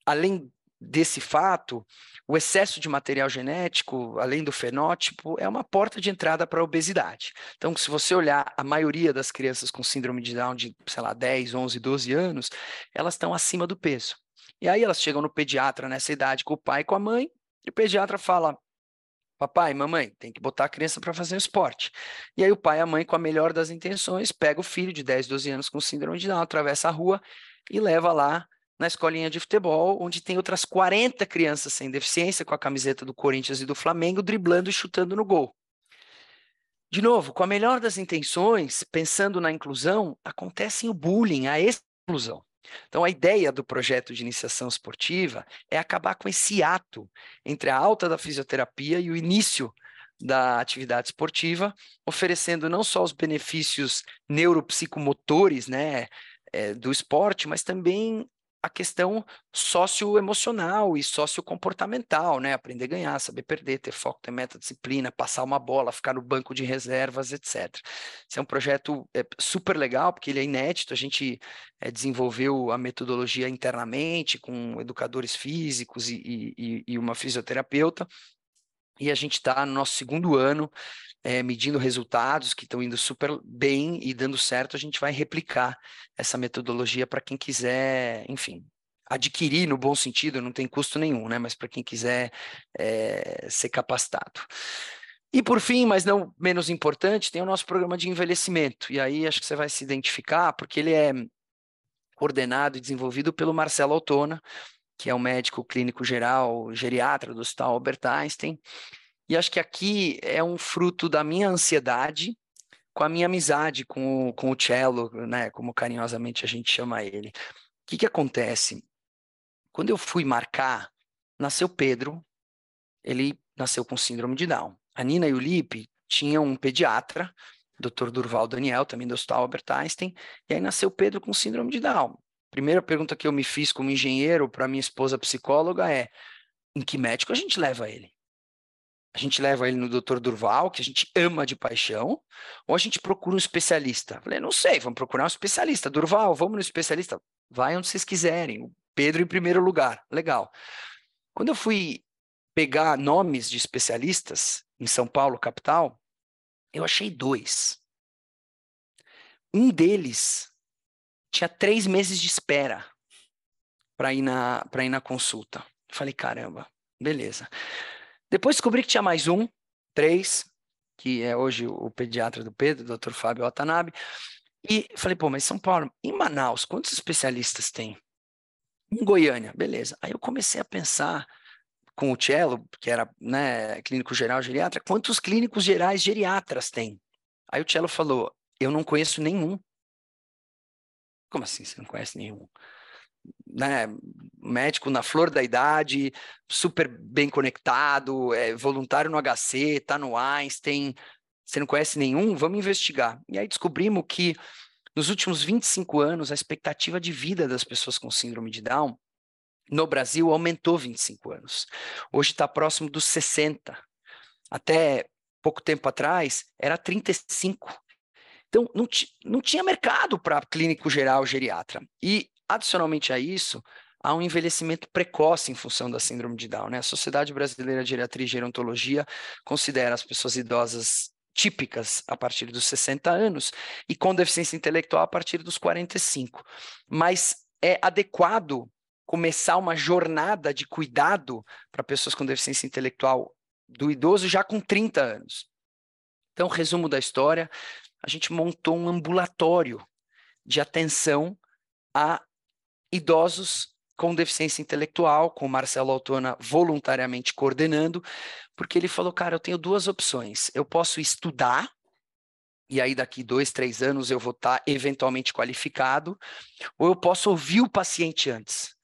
além desse fato, o excesso de material genético, além do fenótipo, é uma porta de entrada para a obesidade. Então, se você olhar a maioria das crianças com síndrome de Down de, sei lá, 10, 11, 12 anos, elas estão acima do peso. E aí elas chegam no pediatra nessa idade com o pai e com a mãe, e o pediatra fala: Papai, mamãe, tem que botar a criança para fazer um esporte. E aí o pai e a mãe, com a melhor das intenções, pega o filho de 10, 12 anos com síndrome de Down, atravessa a rua e leva lá na escolinha de futebol, onde tem outras 40 crianças sem deficiência, com a camiseta do Corinthians e do Flamengo, driblando e chutando no gol. De novo, com a melhor das intenções, pensando na inclusão, acontece o bullying, a exclusão. Então, a ideia do projeto de iniciação esportiva é acabar com esse ato entre a alta da fisioterapia e o início da atividade esportiva, oferecendo não só os benefícios neuropsicomotores, né, é, do esporte, mas também a questão socioemocional e sociocomportamental, né? Aprender a ganhar, saber perder, ter foco, ter meta, disciplina, passar uma bola, ficar no banco de reservas, etc. Esse é um projeto é, super legal, porque ele é inédito, a gente é, desenvolveu a metodologia internamente com educadores físicos e, e, e uma fisioterapeuta, e a gente está no nosso segundo ano é, medindo resultados que estão indo super bem e dando certo, a gente vai replicar essa metodologia para quem quiser, enfim, adquirir no bom sentido, não tem custo nenhum, né? Mas para quem quiser é, ser capacitado. E por fim, mas não menos importante, tem o nosso programa de envelhecimento. E aí acho que você vai se identificar, porque ele é coordenado e desenvolvido pelo Marcelo Autona, que é um médico clínico geral, geriatra do Hospital Albert Einstein. E acho que aqui é um fruto da minha ansiedade com a minha amizade com o, com o cello, né, como carinhosamente a gente chama ele. O que, que acontece? Quando eu fui marcar, nasceu Pedro, ele nasceu com síndrome de Down. A Nina e o Lipe tinham um pediatra, Dr. Durval Daniel, também do Hospital Albert Einstein, e aí nasceu Pedro com síndrome de Down. Primeira pergunta que eu me fiz como engenheiro para minha esposa psicóloga é: em que médico a gente leva ele? A gente leva ele no Dr. Durval, que a gente ama de paixão, ou a gente procura um especialista? Falei, não sei, vamos procurar um especialista. Durval, vamos no especialista? Vai onde vocês quiserem. O Pedro em primeiro lugar. Legal. Quando eu fui pegar nomes de especialistas em São Paulo, capital, eu achei dois. Um deles tinha três meses de espera para ir, na, ir na consulta. Falei, caramba, beleza. Depois descobri que tinha mais um, três, que é hoje o pediatra do Pedro, o Dr. Fábio Watanabe. E falei, pô, mas São Paulo, em Manaus, quantos especialistas tem? Em Goiânia, beleza. Aí eu comecei a pensar com o Cello, que era né, clínico geral geriatra, quantos clínicos gerais geriatras tem? Aí o Cello falou, eu não conheço nenhum. Como assim você não conhece nenhum? Né, médico na flor da idade, super bem conectado, é voluntário no HC, tá no Einstein, você não conhece nenhum? Vamos investigar. E aí descobrimos que nos últimos 25 anos a expectativa de vida das pessoas com síndrome de Down no Brasil aumentou 25 anos. Hoje está próximo dos 60. Até pouco tempo atrás era 35. Então, não, não tinha mercado para clínico geral geriatra. E, adicionalmente a isso, há um envelhecimento precoce em função da síndrome de Down. Né? A Sociedade Brasileira de Geriatria e Gerontologia considera as pessoas idosas típicas a partir dos 60 anos e com deficiência intelectual a partir dos 45. Mas é adequado começar uma jornada de cuidado para pessoas com deficiência intelectual do idoso já com 30 anos. Então, resumo da história: a gente montou um ambulatório de atenção a idosos com deficiência intelectual, com o Marcelo Autona voluntariamente coordenando, porque ele falou, cara, eu tenho duas opções. Eu posso estudar, e aí daqui dois, três anos eu vou estar eventualmente qualificado, ou eu posso ouvir o paciente antes.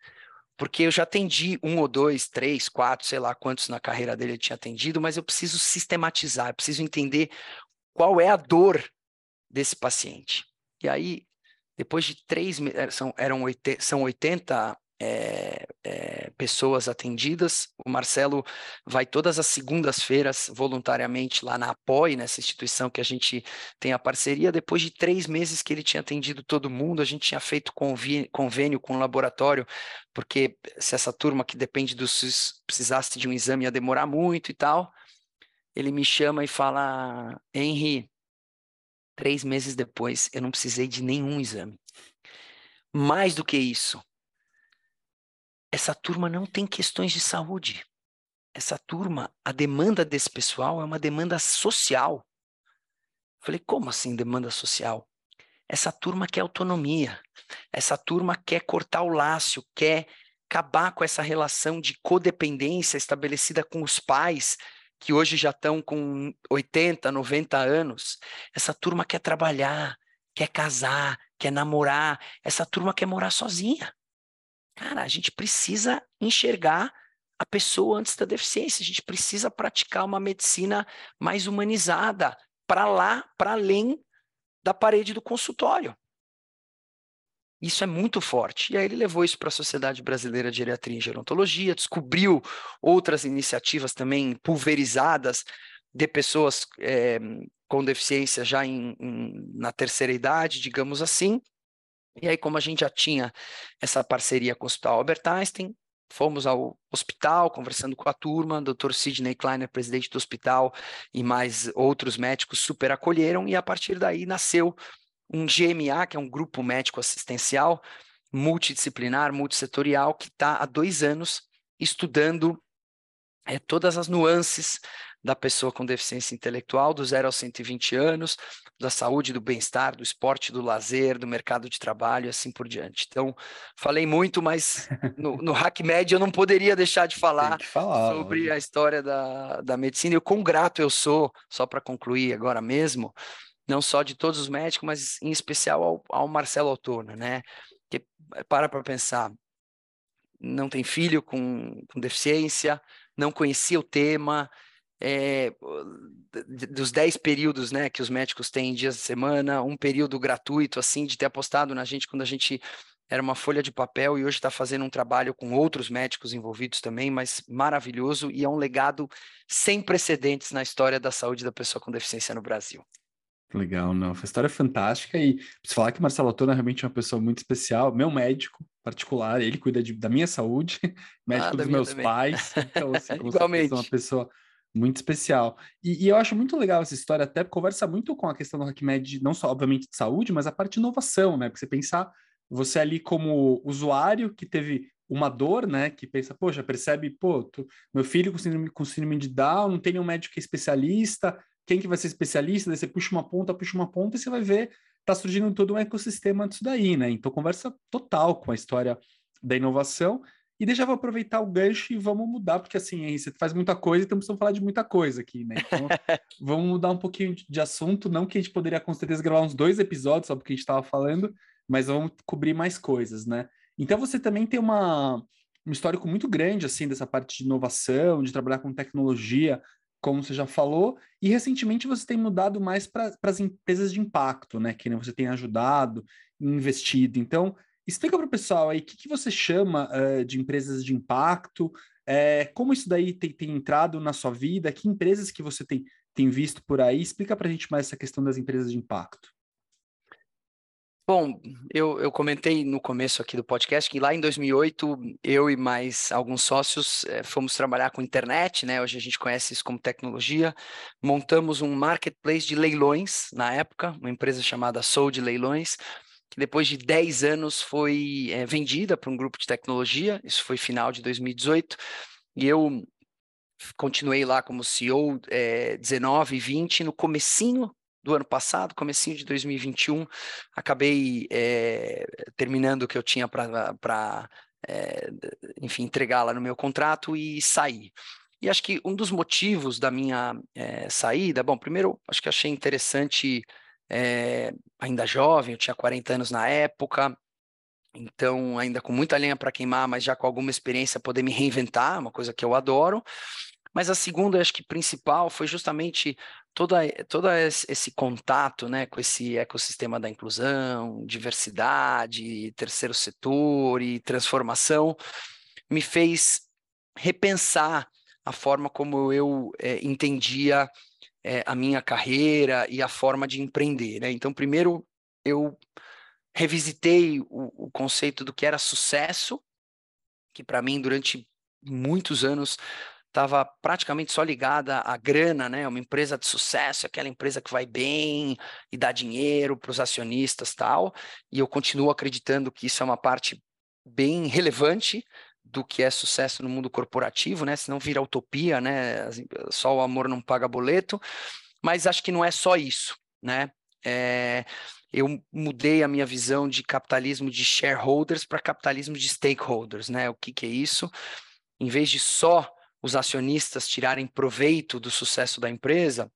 Porque eu já atendi um ou dois, três, quatro, sei lá quantos na carreira dele eu tinha atendido, mas eu preciso sistematizar, eu preciso entender qual é a dor desse paciente. E aí, depois de três eh, são, eram 80, são 80 é, é, pessoas atendidas. O Marcelo vai todas as segundas-feiras voluntariamente lá na Apoie, nessa instituição que a gente tem a parceria. Depois de três meses que ele tinha atendido todo mundo, a gente tinha feito convênio com o laboratório, porque se essa turma que depende do SUS precisasse de um exame ia demorar muito e tal. Ele me chama e fala: Henry, Três meses depois, eu não precisei de nenhum exame. Mais do que isso, essa turma não tem questões de saúde. Essa turma, a demanda desse pessoal é uma demanda social. Falei, como assim demanda social? Essa turma quer autonomia. Essa turma quer cortar o laço, quer acabar com essa relação de codependência estabelecida com os pais, que hoje já estão com 80, 90 anos, essa turma quer trabalhar, quer casar, quer namorar, essa turma quer morar sozinha. Cara, a gente precisa enxergar a pessoa antes da deficiência. A gente precisa praticar uma medicina mais humanizada, para lá, para além da parede do consultório. Isso é muito forte. E aí ele levou isso para a Sociedade Brasileira de Geriatria e Gerontologia, descobriu outras iniciativas também pulverizadas de pessoas é, com deficiência já em, em, na terceira idade, digamos assim. E aí, como a gente já tinha essa parceria com o Hospital Albert Einstein, fomos ao hospital conversando com a turma, Dr. Sidney Kleiner, presidente do hospital, e mais outros médicos super acolheram, e a partir daí nasceu um GMA, que é um grupo médico assistencial multidisciplinar, multissetorial, que está há dois anos estudando é, todas as nuances da pessoa com deficiência intelectual, do 0 aos 120 anos, da saúde, do bem-estar, do esporte, do lazer, do mercado de trabalho e assim por diante. Então, falei muito, mas no, no HackMed eu não poderia deixar de falar, falar sobre a história da, da medicina e o quão grato eu sou, só para concluir agora mesmo, não só de todos os médicos, mas em especial ao, ao Marcelo Autona, né? Que para para pensar, não tem filho com, com deficiência, não conhecia o tema, é, dos 10 períodos né, que os médicos têm em dias de semana, um período gratuito, assim, de ter apostado na gente quando a gente era uma folha de papel e hoje está fazendo um trabalho com outros médicos envolvidos também, mas maravilhoso e é um legado sem precedentes na história da saúde da pessoa com deficiência no Brasil. Legal, não. A história é fantástica e preciso falar que Marcelo Autona é realmente uma pessoa muito especial, meu médico particular, ele cuida de, da minha saúde, médico ah, dos meus também. pais, então assim, Igualmente. uma pessoa muito especial. E, e, eu acho muito legal essa história, até conversa muito com a questão do HackMed, não só, obviamente, de saúde, mas a parte de inovação, né? Porque você pensar, você ali como usuário que teve uma dor, né? Que pensa, poxa, percebe, pô, tu, meu filho com síndrome, com síndrome de Down, não tem nenhum médico que é especialista, quem que vai ser especialista? Daí você puxa uma ponta, puxa uma ponta e você vai ver, tá surgindo todo um ecossistema disso daí, né? Então, conversa total com a história da inovação e deixa eu aproveitar o gancho e vamos mudar, porque assim, você faz muita coisa, então precisamos falar de muita coisa aqui, né? Então, vamos mudar um pouquinho de assunto, não que a gente poderia com certeza gravar uns dois episódios só porque a gente estava falando, mas vamos cobrir mais coisas, né? Então você também tem uma, um histórico muito grande, assim, dessa parte de inovação, de trabalhar com tecnologia, como você já falou, e recentemente você tem mudado mais para as empresas de impacto, né? Que você tem ajudado, investido. Então, Explica para o pessoal aí o que, que você chama uh, de empresas de impacto, é, como isso daí tem, tem, entrado na sua vida, que empresas que você tem, tem visto por aí. Explica para a gente mais essa questão das empresas de impacto. Bom, eu, eu comentei no começo aqui do podcast que lá em 2008 eu e mais alguns sócios eh, fomos trabalhar com internet, né? Hoje a gente conhece isso como tecnologia. Montamos um marketplace de leilões na época, uma empresa chamada Soul de Leilões, que depois de 10 anos foi é, vendida para um grupo de tecnologia, isso foi final de 2018, e eu continuei lá como CEO é, 19 e 20, no comecinho do ano passado, comecinho de 2021, acabei é, terminando o que eu tinha para, é, enfim, entregar lá no meu contrato e sair. E acho que um dos motivos da minha é, saída, bom, primeiro, acho que achei interessante ainda jovem, eu tinha 40 anos na época, então ainda com muita lenha para queimar, mas já com alguma experiência poder me reinventar, uma coisa que eu adoro. Mas a segunda, acho que principal, foi justamente toda, todo esse contato né, com esse ecossistema da inclusão, diversidade, terceiro setor e transformação, me fez repensar a forma como eu é, entendia é, a minha carreira e a forma de empreender. Né? Então, primeiro, eu revisitei o, o conceito do que era sucesso, que para mim, durante muitos anos, estava praticamente só ligada à grana, né? Uma empresa de sucesso, aquela empresa que vai bem e dá dinheiro para os acionistas tal. E eu continuo acreditando que isso é uma parte bem relevante do que é sucesso no mundo corporativo, né? Senão vira utopia, né? Só o amor não paga boleto. Mas acho que não é só isso, né? É, eu mudei a minha visão de capitalismo de shareholders para capitalismo de stakeholders, né? O que, que é isso? Em vez de só os acionistas tirarem proveito do sucesso da empresa,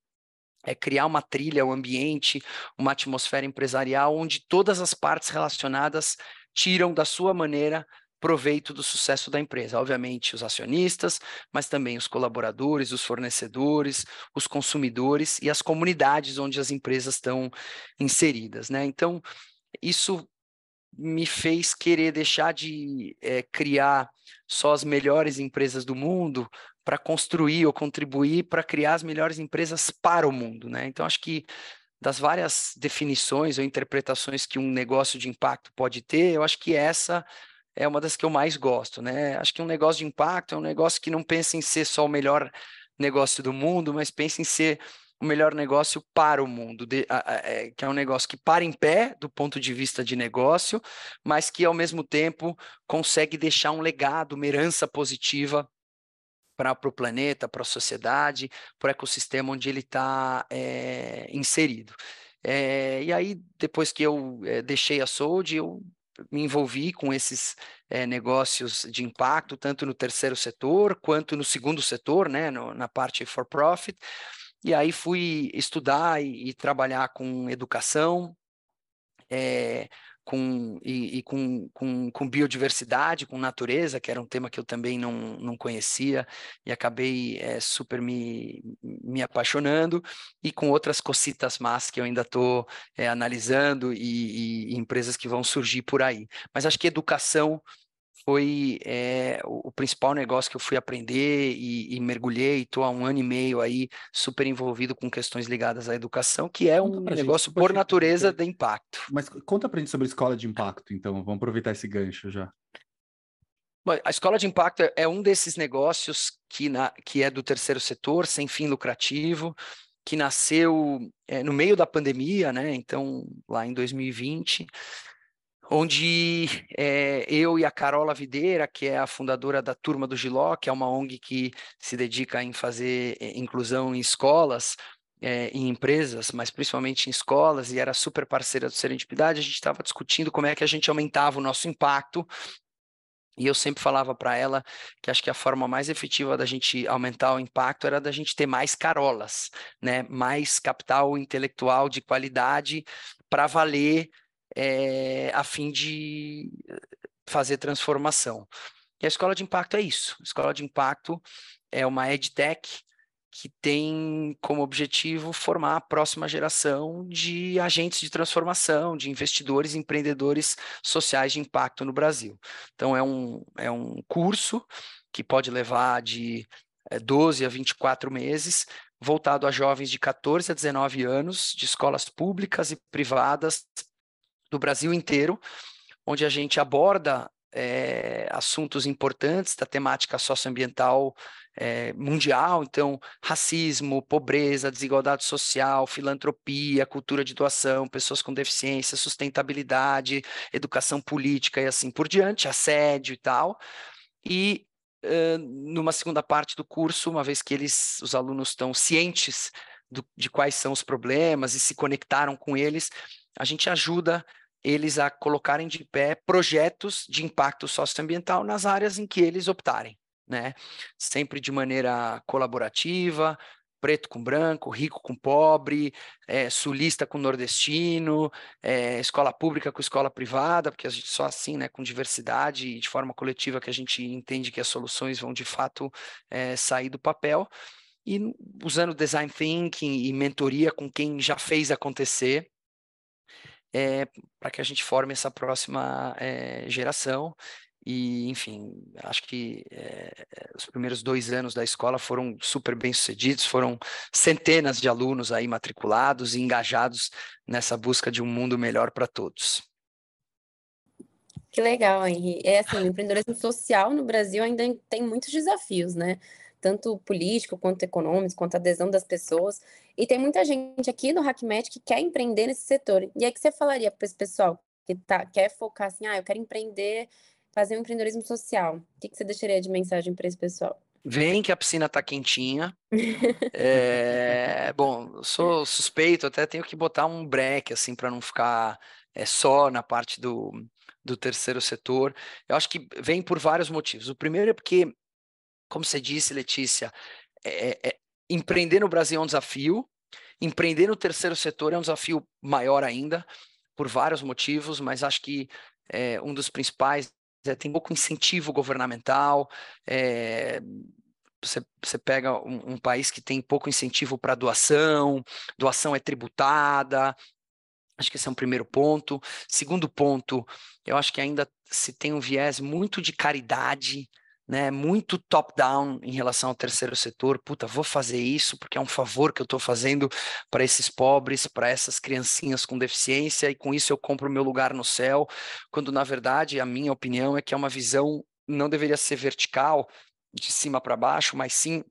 é criar uma trilha, um ambiente, uma atmosfera empresarial onde todas as partes relacionadas tiram da sua maneira proveito do sucesso da empresa. Obviamente, os acionistas, mas também os colaboradores, os fornecedores, os consumidores e as comunidades onde as empresas estão inseridas. Né? Então, isso me fez querer deixar de é, criar só as melhores empresas do mundo para construir ou contribuir para criar as melhores empresas para o mundo, né? Então acho que das várias definições ou interpretações que um negócio de impacto pode ter, eu acho que essa é uma das que eu mais gosto, né? Acho que um negócio de impacto é um negócio que não pensa em ser só o melhor negócio do mundo, mas pensa em ser o melhor negócio para o mundo, de, a, a, é, que é um negócio que para em pé do ponto de vista de negócio, mas que ao mesmo tempo consegue deixar um legado, uma herança positiva para o planeta, para a sociedade, para o ecossistema onde ele está é, inserido. É, e aí, depois que eu é, deixei a Sold, eu me envolvi com esses é, negócios de impacto, tanto no terceiro setor quanto no segundo setor, né, no, na parte for profit. E aí fui estudar e, e trabalhar com educação, é, com, e, e com, com, com, biodiversidade, com natureza, que era um tema que eu também não, não conhecia, e acabei é, super me, me apaixonando, e com outras cocitas más que eu ainda estou é, analisando e, e, empresas que vão surgir por aí. Mas acho que educação foi é, o, o, principal negócio que eu fui aprender e, e mergulhei, estou há um ano e meio aí super envolvido com questões ligadas à educação, que é conta um negócio gente, por natureza de impacto. Mas conta para gente sobre a escola de impacto, então, vamos aproveitar esse gancho já. A escola de impacto é, é um desses negócios que, na, que é do terceiro setor, sem fim lucrativo, que nasceu é, no meio da pandemia, né? Então, lá em 2020 onde é, eu e a Carola Videira, que é a fundadora da Turma do Giló, que é uma ONG que se dedica em fazer eh, inclusão em escolas, é, em empresas, mas principalmente em escolas, e era super parceira do Serendipidade, a gente estava discutindo como é que a gente aumentava o nosso impacto e eu sempre falava para ela que acho que a forma mais efetiva da gente aumentar o impacto era da gente ter mais carolas, né? Mais capital intelectual de qualidade para valer é, a fim de fazer transformação. E a escola de impacto é isso. A escola de impacto é uma edtech que tem como objetivo formar a próxima geração de agentes de transformação, de investidores e empreendedores sociais de impacto no Brasil. Então, é um, é um curso que pode levar de 12 a 24 meses, voltado a jovens de 14 a 19 anos, de escolas públicas e privadas do Brasil inteiro, onde a gente aborda é, assuntos importantes da temática socioambiental é, mundial, então racismo, pobreza, desigualdade social, filantropia, cultura de doação, pessoas com deficiência, sustentabilidade, educação política e assim por diante, assédio e tal. E uh, numa segunda parte do curso, uma vez que eles, os alunos estão cientes do, de quais são os problemas e se conectaram com eles, a gente ajuda eles a colocarem de pé projetos de impacto socioambiental nas áreas em que eles optarem, né? Sempre de maneira colaborativa, preto com branco, rico com pobre, é, sulista com nordestino, é, escola pública com escola privada, porque só assim, né, com diversidade e de forma coletiva que a gente entende que as soluções vão de fato é, sair do papel. E usando design thinking e mentoria com quem já fez acontecer, é, para que a gente forme essa próxima é, geração. E, enfim, acho que é, os primeiros dois anos da escola foram super bem sucedidos, foram centenas de alunos aí matriculados e engajados nessa busca de um mundo melhor para todos. Que legal, Henri. É assim, o empreendedorismo social no Brasil ainda tem muitos desafios, né? Tanto político quanto econômico, quanto a adesão das pessoas. E tem muita gente aqui no HackMed que quer empreender nesse setor. E aí que você falaria para esse pessoal que tá, quer focar assim, ah, eu quero empreender, fazer um empreendedorismo social. O que, que você deixaria de mensagem para esse pessoal? Vem que a piscina está quentinha. é, bom, sou suspeito, até tenho que botar um break assim para não ficar é, só na parte do, do terceiro setor. Eu acho que vem por vários motivos. O primeiro é porque como você disse, Letícia, é, é, é, empreender no Brasil é um desafio, empreender no terceiro setor é um desafio maior ainda, por vários motivos, mas acho que é, um dos principais é, tem pouco incentivo governamental, é, você, você, pega um, um, país que tem pouco incentivo para doação, doação é tributada. Acho que esse é um primeiro ponto. Segundo ponto, eu acho que ainda se tem um viés muito de caridade, né, muito top-down em relação ao terceiro setor. Puta, vou fazer isso porque é um favor que eu estou fazendo para esses pobres, para essas criancinhas com deficiência, e com isso eu compro meu lugar no céu. Quando, na verdade, a minha opinião é que é uma visão, não deveria ser vertical, de cima para baixo, mas sim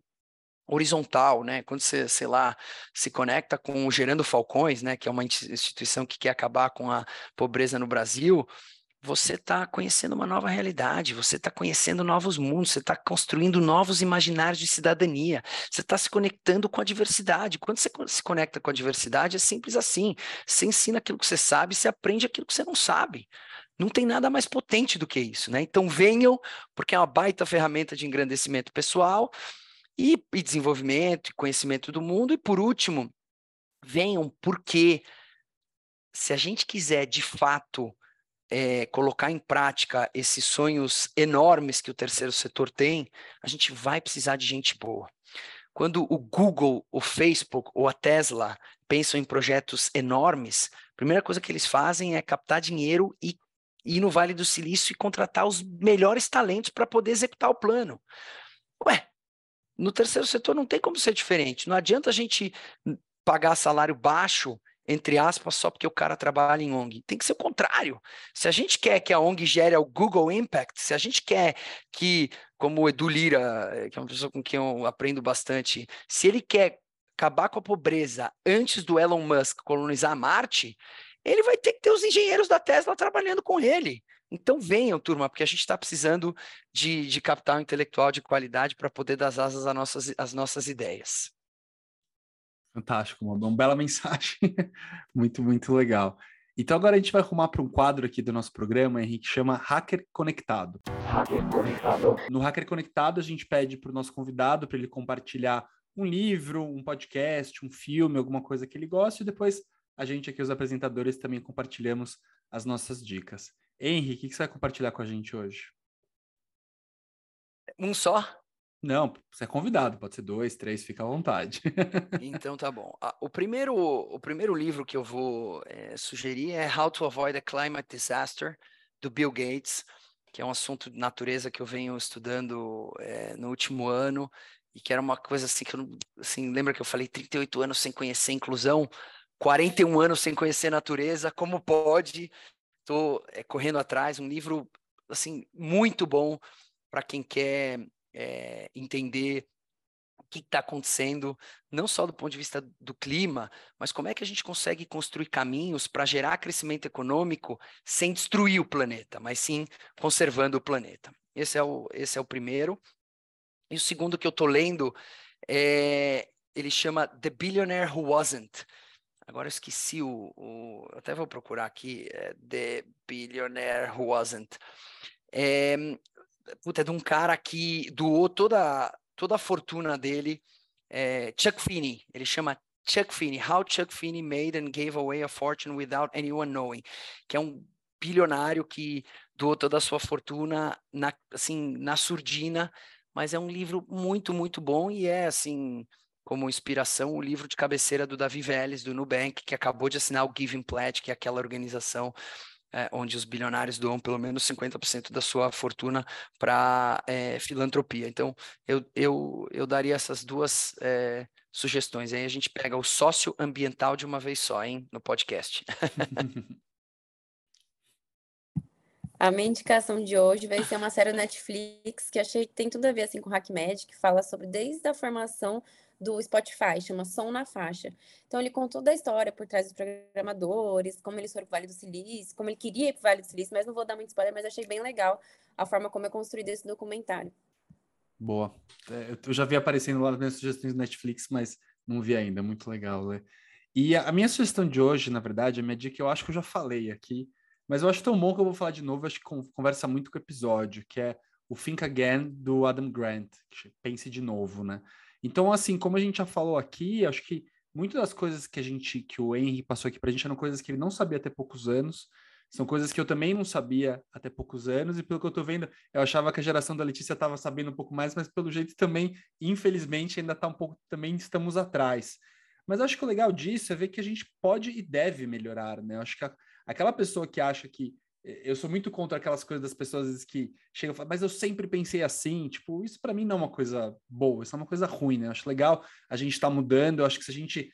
horizontal, né? Quando você, sei lá, se conecta com o Gerando Falcões, né, que é uma instituição que quer acabar com a pobreza no Brasil, você está conhecendo uma nova realidade, você está conhecendo novos mundos, você está construindo novos imaginários de cidadania, você está se conectando com a diversidade. Quando você se conecta com a diversidade, é simples assim. Você ensina aquilo que você sabe, você aprende aquilo que você não sabe. Não tem nada mais potente do que isso, né? Então venham, porque é uma baita ferramenta de engrandecimento pessoal e, e desenvolvimento e conhecimento do mundo. E por último, venham porque se a gente quiser de fato é, colocar em prática esses sonhos enormes que o terceiro setor tem, a gente vai precisar de gente boa. Quando o Google, o Facebook ou a Tesla pensam em projetos enormes, a primeira coisa que eles fazem é captar dinheiro e ir no Vale do Silício e contratar os melhores talentos para poder executar o plano. Ué, no terceiro setor não tem como ser diferente. Não adianta a gente pagar salário baixo entre aspas, só porque o cara trabalha em ONG. Tem que ser o contrário. Se a gente quer que a ONG gere o Google Impact, se a gente quer que, como o Edu Lira, que é uma pessoa com quem eu aprendo bastante, se ele quer acabar com a pobreza antes do Elon Musk colonizar Marte, ele vai ter que ter os engenheiros da Tesla trabalhando com ele. Então venham, turma, porque a gente está precisando de, de capital intelectual de qualidade para poder dar asas às nossas, às nossas ideias. Fantástico, uma, uma bela mensagem. muito, muito legal. Então agora a gente vai arrumar para um quadro aqui do nosso programa, Henrique, chama Hacker Conectado. Hacker Conectado. No Hacker Conectado, a gente pede para o nosso convidado para ele compartilhar um livro, um podcast, um filme, alguma coisa que ele goste, e depois a gente aqui, os apresentadores, também compartilhamos as nossas dicas. Henrique, o que você vai compartilhar com a gente hoje? Um só? Não, você é convidado, pode ser dois, três, fica à vontade. então tá bom. O, primeiro, o primeiro livro que eu vou é, sugerir é How to Avoid a Climate Disaster, do Bill Gates, que é um assunto de natureza que eu venho estudando é, no último ano e que era uma coisa assim que eu. Assim, lembra que eu falei 38 anos sem conhecer inclusão, 41 anos sem conhecer natureza, como pode? Estou é, correndo atrás, um livro assim muito bom para quem quer é, entender o que está acontecendo, não só do ponto de vista do clima, mas como é que a gente consegue construir caminhos para gerar crescimento econômico sem destruir o planeta, mas sim conservando o planeta. Esse é o, esse é o primeiro. E o segundo que eu estou lendo, é, ele chama The Billionaire Who Wasn't. Agora eu esqueci o, o até vou procurar aqui, é The Billionaire Who Wasn't. É, puta, é de um cara que doou toda, toda a fortuna dele, é, Chuck Finney, ele chama Chuck Finney, How Chuck Finney Made and Gave Away a Fortune Without Anyone Knowing, que é um bilionário que doou toda a sua fortuna na, assim, na surdina, mas é um livro muito, muito bom e é, assim, como inspiração, o livro de cabeceira do Davi Vélez, do Nubank, que acabou de assinar o Giving Pledge, que é aquela organização é, onde os bilionários doam pelo menos 50% da sua fortuna para é, filantropia. Então, eu, eu, eu daria essas duas é, sugestões. Aí a gente pega o socioambiental de uma vez só, hein, no podcast. A minha indicação de hoje vai ser uma série Netflix que achei que tem tudo a ver assim, com HackMed, que fala sobre desde a formação do Spotify, chama Som na Faixa. Então ele contou da história por trás dos programadores, como eles foram para o Vale do Silício, como ele queria ir para o Vale do Silício, mas não vou dar muito spoiler, mas achei bem legal a forma como é construído esse documentário. Boa. É, eu já vi aparecendo lá nas minhas sugestões do Netflix, mas não vi ainda. Muito legal, né? E a, minha sugestão de hoje, na verdade, a minha dica, eu acho que eu já falei aqui, mas eu acho tão bom que eu vou falar de novo, acho que conversa muito com o episódio, que é o Think Again do Adam Grant, pense de novo, né? Então, assim, como a gente já falou aqui, acho que muitas das coisas que a gente, que o Henry passou aqui para a gente eram coisas que ele não sabia até poucos anos, São coisas que eu também não sabia até poucos anos, e pelo que eu estou vendo, eu achava que a geração da Letícia estava sabendo um pouco mais, mas pelo jeito também, infelizmente, ainda está um pouco, também estamos atrás. Mas acho que o legal disso é ver que a gente pode e deve melhorar, né? Eu acho que a, aquela pessoa que acha que eu sou muito contra aquelas coisas das pessoas que chegam e falam, mas eu sempre pensei assim, tipo, isso para mim não é uma coisa boa, isso é uma coisa ruim, né? Eu acho legal a gente estar tá mudando, eu acho que se a gente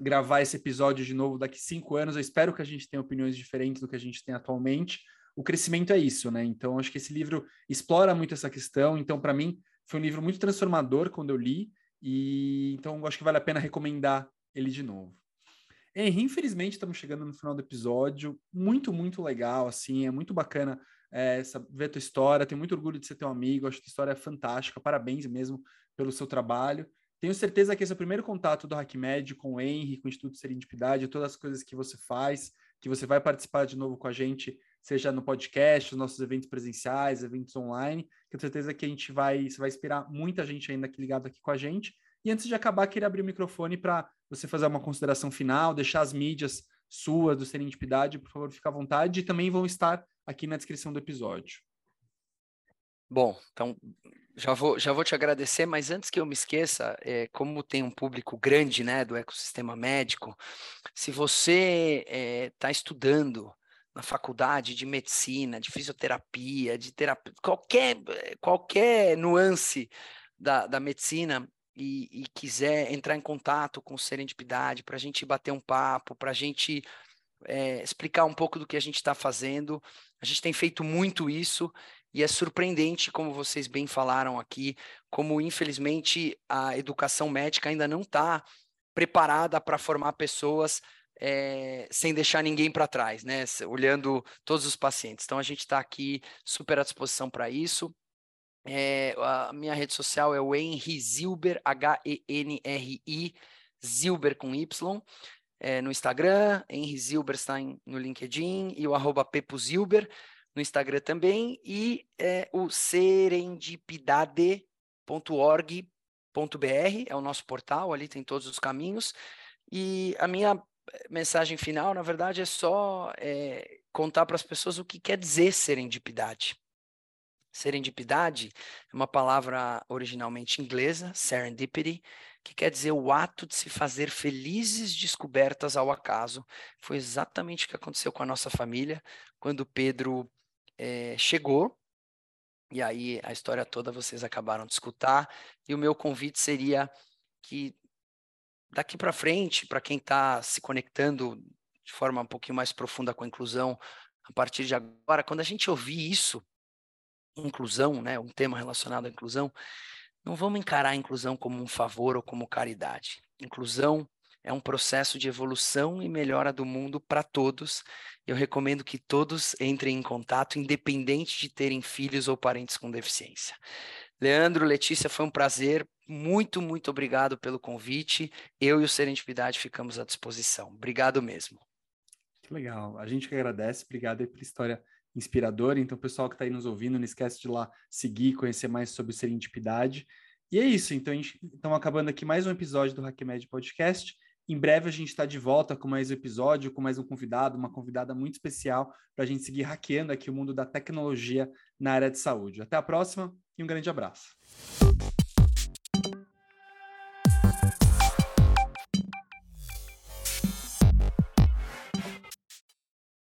gravar esse episódio de novo daqui cinco anos, eu espero que a gente tenha opiniões diferentes do que a gente tem atualmente. O crescimento é isso, né? Então, acho que esse livro explora muito essa questão. Então, para mim, foi um livro muito transformador quando eu li, e então acho que vale a pena recomendar ele de novo. Henry, infelizmente estamos chegando no final do episódio, muito, muito legal, assim, é muito bacana é, ver a tua história, tenho muito orgulho de ser teu amigo, acho que a história é fantástica, parabéns mesmo pelo seu trabalho. Tenho certeza que esse é o primeiro contato do HackMed com o Henry, com o Instituto Serendipidade, todas as coisas que você faz, que você vai participar de novo com a gente, seja no podcast, nos nossos eventos presenciais, eventos online. Tenho certeza que a gente vai, você vai inspirar muita gente ainda aqui ligado aqui com a gente. E antes de acabar, queria abrir o microfone para você fazer uma consideração final, deixar as mídias suas do Serendipidade, por favor, fique à vontade, e também vão estar aqui na descrição do episódio. Bom, então já vou, já vou te agradecer, mas antes que eu me esqueça, é, como tem um público grande né, do ecossistema médico, se você está é, estudando na faculdade de medicina, de fisioterapia, de terapia, qualquer, qualquer nuance da, da medicina, e, e quiser entrar em contato com Serendipidade para a gente bater um papo, para a gente é, explicar um pouco do que a gente está fazendo. A gente tem feito muito isso e é surpreendente, como vocês bem falaram aqui, como infelizmente a educação médica ainda não está preparada para formar pessoas é, sem deixar ninguém para trás, né? Olhando todos os pacientes. Então a gente está aqui super à disposição para isso. É, a minha rede social é o Henry Zilber, H-E-N-R-I, Zilber com Y. É, no Instagram, Henry Zilber está em, no LinkedIn e o arroba Pepo Zilber no Instagram também e é, o serendipidade.org.br é o nosso portal, ali tem todos os caminhos. E a minha mensagem final, na verdade, é só é, contar para as pessoas o que quer dizer serendipidade. Serendipidade é uma palavra originalmente inglesa, serendipity, que quer dizer o ato de se fazer felizes descobertas ao acaso. Foi exatamente o que aconteceu com a nossa família quando Pedro é, chegou. E aí a história toda vocês acabaram de escutar. E o meu convite seria que daqui para frente, para quem está se conectando de forma um pouquinho mais profunda com a inclusão, a partir de agora, quando a gente ouvir isso, inclusão, né, um tema relacionado à inclusão, não vamos encarar a inclusão como um favor ou como caridade. Inclusão é um processo de evolução e melhora do mundo para todos. Eu recomendo que todos entrem em contato, independente de terem filhos ou parentes com deficiência. Leandro, Letícia, foi um prazer. Muito, muito obrigado pelo convite. Eu e o Serendipidade ficamos à disposição. Obrigado mesmo. Que legal. A gente que agradece. Obrigado aí pela história inspirador. Então, pessoal que está aí nos ouvindo, não esquece de lá seguir, conhecer mais sobre serendipidade. E é isso. Então, estamos acabando aqui mais um episódio do HackMed Podcast. Em breve a gente está de volta com mais um episódio, com mais um convidado, uma convidada muito especial para a gente seguir hackeando aqui o mundo da tecnologia na área de saúde. Até a próxima e um grande abraço.